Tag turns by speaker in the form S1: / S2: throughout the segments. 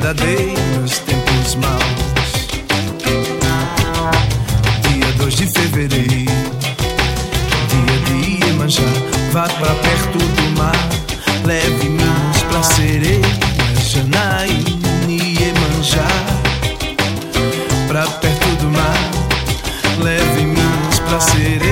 S1: verdadeiros, tempos maus. Dia 2 de fevereiro, dia de Iemanjá. Vá pra perto do mar, leve mimos pra sereia, Janaína Iemanjá. Pra perto do mar, leve mimos pra sereia,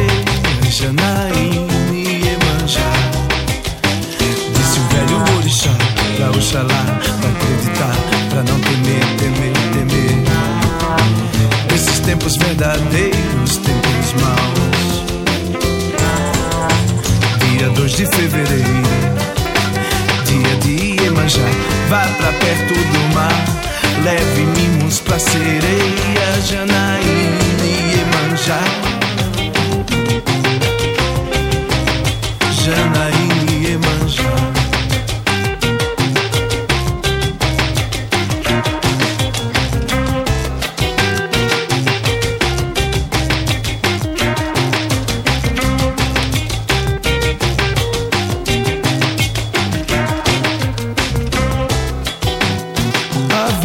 S1: tempos verdadeiros, tempos maus. Dia 2 de fevereiro Dia de Iemanjá. Vá pra perto do mar Leve mimos pra sereia. Janaína e Iemanjá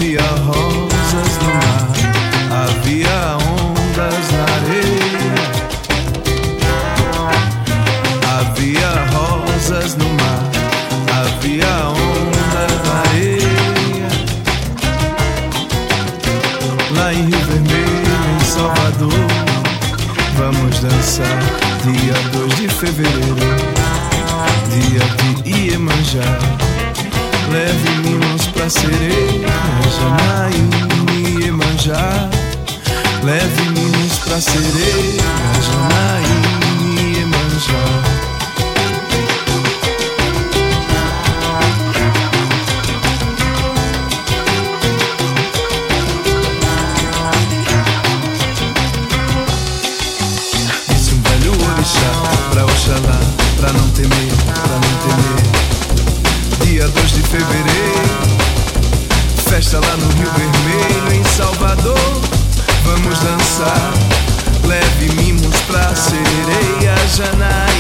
S1: Havia rosas no mar, havia ondas na areia. Havia rosas no mar, havia ondas na areia. Lá em Rio Vermelho, em Salvador, vamos dançar dia 2 de fevereiro, dia de Iemanjá. Leve mimos pra sereia, Janaína e Iemanjá. Leve mimos pra sereia, fevereiro, festa lá no Rio Vermelho, em Salvador. Vamos dançar, leve mimos pra sereia, Iemanjá.